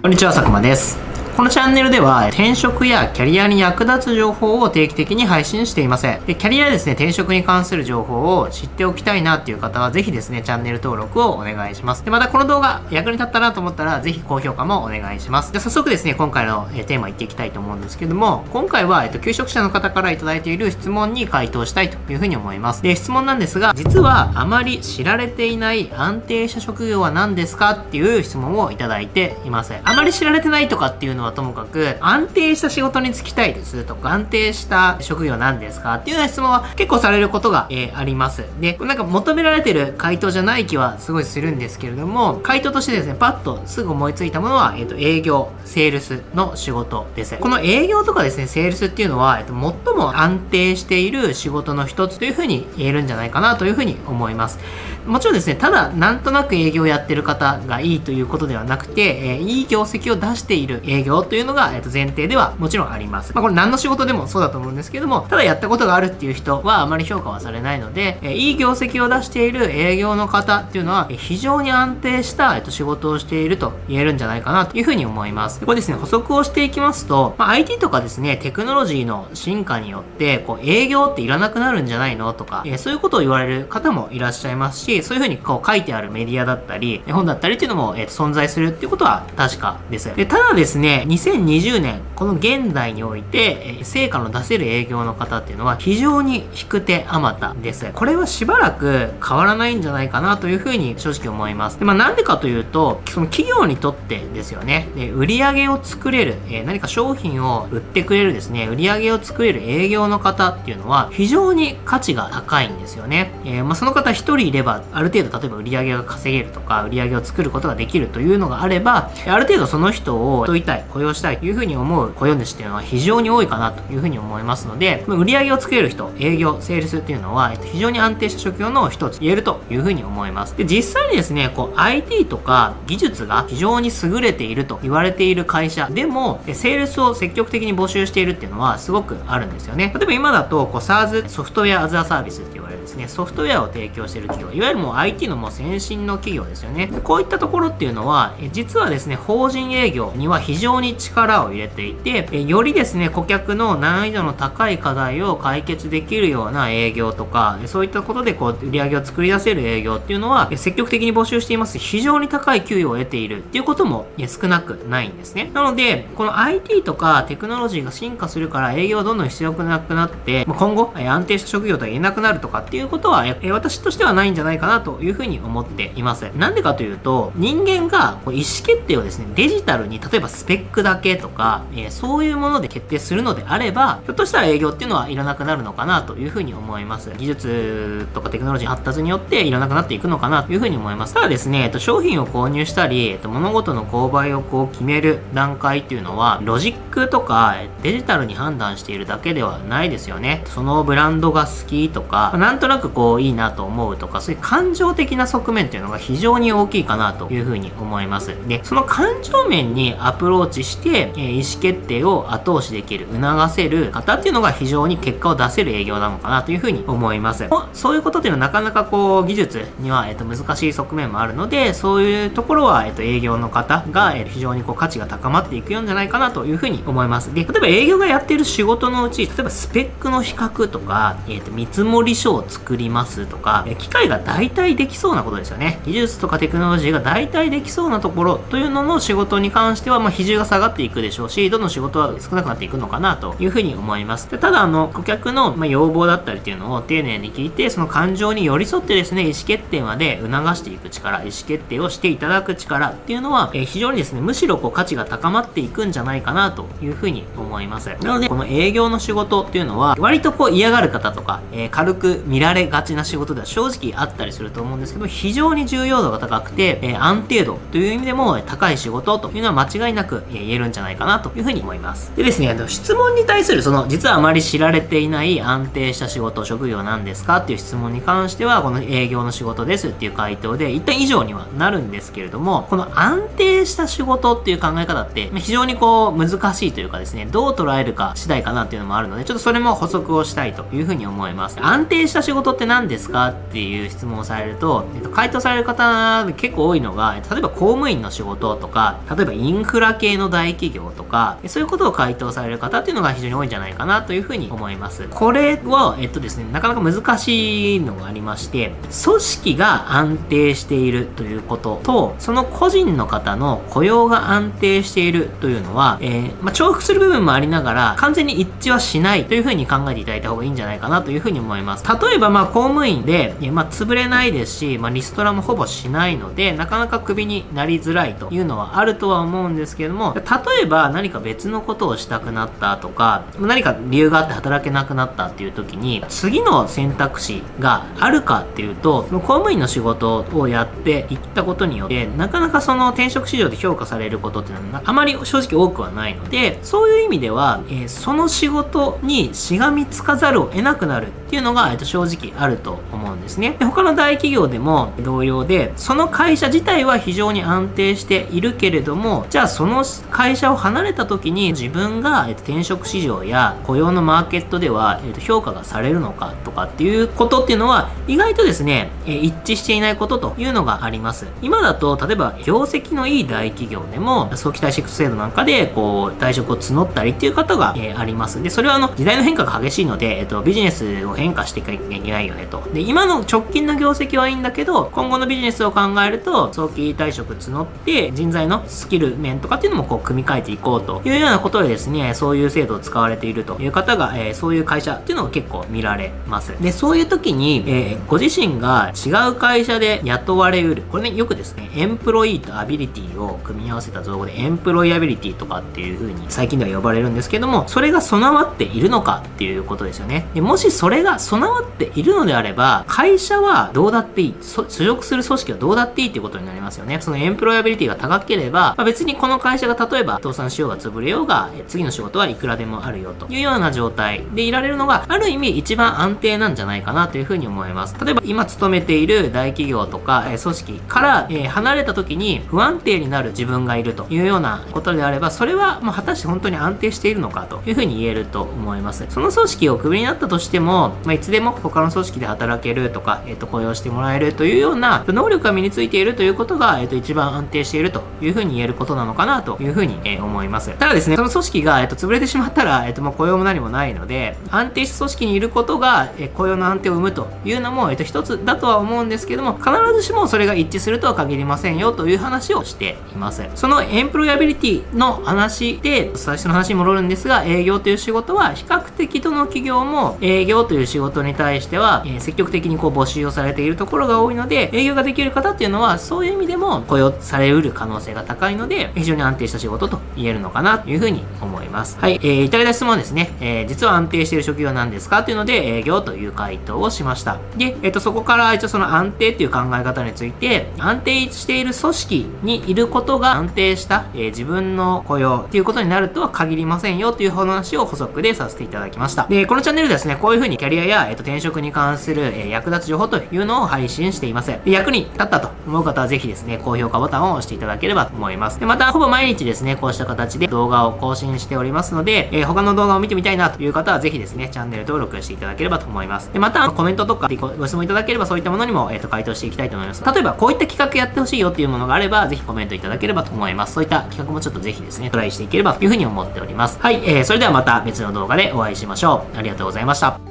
こんにちは、佐久間です。このチャンネルでは転職やキャリアに役立つ情報を定期的に配信しています。でキャリアですね、転職に関する情報を知っておきたいなっていう方はぜひですね、チャンネル登録をお願いします。で、またこの動画役に立ったなと思ったらぜひ高評価もお願いします。で、早速ですね、今回のテーマいっていきたいと思うんですけども、今回は、えっと、求職者の方からいただいている質問に回答したいというふうに思います。で、質問なんですが、実はあまり知られていない安定した職業は何ですかっていう質問をいただいています。あまり知られてないとかっていうのはともかく、安定した仕事に就きたいですとか、安定した職業なんですかっていうような質問は結構されることが、えーあります。で、なんか求められてる回答じゃない気はすごいするんですけれども、回答としてですね、パッとすぐ思いついたものは、えっ、と、営業、セールスの仕事です。この営業とかですね、セールスっていうのは、えっと、最も安定している仕事の一つというふうに言えるんじゃないかなというふうに思います。もちろんですね、ただ、なんとなく営業やってる方がいいということではなくて、えーいい業績を出している営業というのが、えっと、前提ではもちろんあります。まあ、これ何の仕事でもそうだと思うんですけども、ただやったことがあるっていう人はあまり評価はされないので、えーいい業績を出している営業の方っていうのは、えー非常に安定した、えっと、仕事をしていると言えるんじゃないかなというふうに思います。でこれですね、補足をしていきますと、まあ、IT とかですね、テクノロジーの進化によって、こう、営業っていらなくなるんじゃないのとか、えーそういうことを言われる方もいらっしゃいますし、そういうふうにこう書いてあるメディアだったり、絵本だったりっていうのも、えーと存在するっていうことは確かです。で、ただですね、2020年、この現代において、成果の出せる営業の方っていうのは非常に引く手あまたです。これはしばらく変わらないんじゃないかなというふうに正直思います。で、まあなんでかというと、その企業にとってですよね、で売り上げを作れる、えー何か商品を売ってくれるですね、売り上げを作れる営業の方っていうのは非常に価値が高いんですよね。えーまあその方一人いれば、ある程度例えば売り上げが稼げるとか、売り上げを作ることができるというのがあれば、ある程度その人を雇いたい、雇用したいというふうに思う雇用主っていうのは非常に多いかなというふうに思いますので、ま売り上げを作れる人、営業、セールスっていうのは、えっと非常に安定した職業の一つ言えるというふうに思います。で、実際にですね、こう IT とか技術が非常に優れていると言われている会社でも、えセールスを積極的に募集しているっていうのはすごくあるんですよね。例えば今だと、こう SaaS、ソフトウェアアザーサービスって言われるですね、ソフトウェアを提供している企業、いわゆるもう IT のもう先進の企業ですよね。でこういったところっていうのは、実はですね、法人営業には非常に力を入れていて、よりですね、顧客の難易度の高い課題を解決できるような営業とか、そういったことでこう売り上げを作り出せる営業っていうのは、積極的に募集しています。非常に高い給与を得ているっていうことも少なくないんですね。なので、この IT とかテクノロジーが進化するから営業どんどん必要なくなって、今後、安定した職業とは言えなくなるとかっていういうことは、え私としてはないんじゃないかなというふうに思っています。なんでかというと、人間がこう意思決定をですね、デジタルに、例えばスペックだけとか、えそういうもので決定するのであれば、ひょっとしたら営業っていうのはいらなくなるのかなというふうに思います。技術とかテクノロジー発達によっていらなくなっていくのかなというふうに思います。ただですね、えっと、商品を購入したり、えっと、物事の購買をこう決める段階っていうのは、ロジックとかデジタルに判断しているだけではないですよね。そのブランドが好きとか、なんとなくこういいなと思うとか、そういう感情的な側面っていうのが非常に大きいかなというふうに思います。で、その感情面にアプローチして、えー意思決定を後押しできる、促せる方っていうのが非常に結果を出せる営業なのかなというふうに思います。そういうことっていうのはなかなかこう技術には、えっと、難しい側面もあるので、そういうところは、えっと、営業の方が、えー非常にこう価値が高まっていくようじゃないかなというふうに思います。で、例えば営業がやっている仕事のうち、例えばスペックの比較とか、えっと、見積書を作作りますとか、え機械が大体できそうなことですよね。技術とかテクノロジーが大体できそうなところというのの仕事に関しては、まあ、比重が下がっていくでしょうし、どんどん仕事は少なくなっていくのかなというふうに思います。でただ、あの、顧客の、まあ、要望だったりっていうのを丁寧に聞いて、その感情に寄り添ってですね、意思決定まで促していく力、意思決定をしていただく力っていうのは、えー非常にですね、むしろこう価値が高まっていくんじゃないかなというふうに思います。なので、この営業の仕事っていうのは、割とこう嫌がる方とか、えー軽く見らられがちな仕事では正直あったりすると思うんですけど、非常に重要度が高くて、えー安定度という意味でも高い仕事というのは間違いなくえ言えるんじゃないかなというふうに思います。でですね、あの質問に対するその、実はあまり知られていない安定した仕事、職業なんですかっていう質問に関しては、この営業の仕事ですっていう回答で、一旦以上にはなるんですけれども、この安定した仕事っていう考え方って、ま非常にこう、難しいというかですね、どう捉えるか次第かなっていうのもあるので、ちょっとそれも補足をしたいというふうに思います。安定した仕事って何ですかっていう質問をされると、えっと、回答される方結構多いのが、例えば公務員の仕事とか、例えばインフラ系の大企業とか、そういうことを回答される方っていうのが非常に多いんじゃないかなというふうに思います。これは、えっとですね、なかなか難しいのがありまして、組織が安定しているということと、その個人の方の雇用が安定しているというのは、えー、まあ、重複する部分もありながら、完全に一致はしないというふうに考えていただいた方がいいんじゃないかなというふうに思います。例ええば、まあ、公務員で、まあ、潰れないですし、まあ、リストラもほぼしないので、なかなかクビになりづらいというのはあるとは思うんですけども、例えば何か別のことをしたくなったとか、何か理由があって働けなくなったっていう時に、次の選択肢があるかっていうと、公務員の仕事をやっていったことによって、なかなかその転職市場で評価されることっていうのはあまり正直多くはないので、そういう意味では、えー、その仕事にしがみつかざるを得なくなるっていうのが、えー、と正直あると思うんですね。で他の大企業でも同様で、その会社自体は非常に安定しているけれども、じゃあその会社を離れた時に自分が、転職市場や雇用のマーケットでは、評価がされるのかとかっていうことっていうのは、意外とですね、一致していないことというのがあります。今だと、例えば業績のいい大企業でも、早期退職制度なんかで、こう、退職を募ったりっていう方が、あります。で、それはあの、時代の変化が激しいので、えっ、と、ビジネスを変化していかなゃいないよねと。で、今の直近の業績はいいんだけど、今後のビジネスを考えると、早期退職募って、人材のスキル面とかっていうのもこう、組み替えていこうというようなことでですね、そういう制度を使われているという方が、えー、そういう会社っていうのが結構見られます。で、そういう時に、えー、ご自身が違う会社で雇われうる。これね、よくですね、 employee とアビリティを組み合わせた造語で、エンプロイアビリティとかっていう風に最近では呼ばれるんですけども、それが備わっているのかっていうことですよね。でもしそれが備わっているのであれば、会社はどうだっていい、所属する組織はどうだっていいっていうことになりますよね。そのエンプロイアビリティが高ければ、まあ、別にこの会社が例えば倒産しようが潰れようが、次の仕事はいくらでもあるよというような状態でいられるのが、ある意味一番安定なんじゃないかなというふうに思います。例えば今勤めている大企業とか、え組織から、え離れた時に不安定になる自分がいるというようなことであれば、それはもう果たして本当に安定しているのかというふうに言えると思います。その組織をクビになったとしても、まあ、いつでも他他の組織で働けるとか、えっ、ー、と、雇用してもらえるというような能力が身についているということが、えっ、ー、と、一番安定しているというふうに言えることなのかなというふうに、えー、思います。ただですね、その組織が、えっ、と、潰れてしまったら、えっ、と、まあ、雇用も何もないので、安定した組織にいることが、え雇用の安定を生むというのも、えっ、と、一つだとは思うんですけども、必ずしもそれが一致するとは限りませんよという話をしています。そのエンプロイアビリティの話で、最初の話に戻るんですが、営業という仕事は比較的どの企業も営業という仕事に対しては、えー、積極的にこう募集をされているところが多いので、営業ができる方っていうのは、そういう意味でも雇用されうる可能性が高いので、非常に安定した仕事と言えるのかなというふうに思います。はい、えー、いただいた質問ですね、えー、実は安定している職業なんですかというので、営業という回答をしました。で、えっ、ー、と、そこから一応その安定っていう考え方について、安定している組織にいることが安定した、えー、自分の雇用っていうことになるとは限りませんよという話を補足でさせていただきました。で、このチャンネルですね、こういう風にキャリアや、えっ、ー、と、転職に関する、えー、役立つ情報というのを配信しています。役に立ったと思う方はぜひですね、高評価ボタンを押していただければと思います。で、また、ほぼ毎日ですね、こうした形で動画を更新しておりますので、えー、他の動画を見てみたいなという方はぜひですね、チャンネル登録していただければと思います。で、また、コメントとかご質問いただければそういったものにも、えっ、と、回答していきたいと思います。例えば、こういった企画やってほしいよっていうものがあれば、ぜひコメントいただければと思います。そういった企画もちょっとぜひですね、トライしていければというふうに思っております。はい、えー、それではまた別の動画でお会いしましょう。ありがとうございました。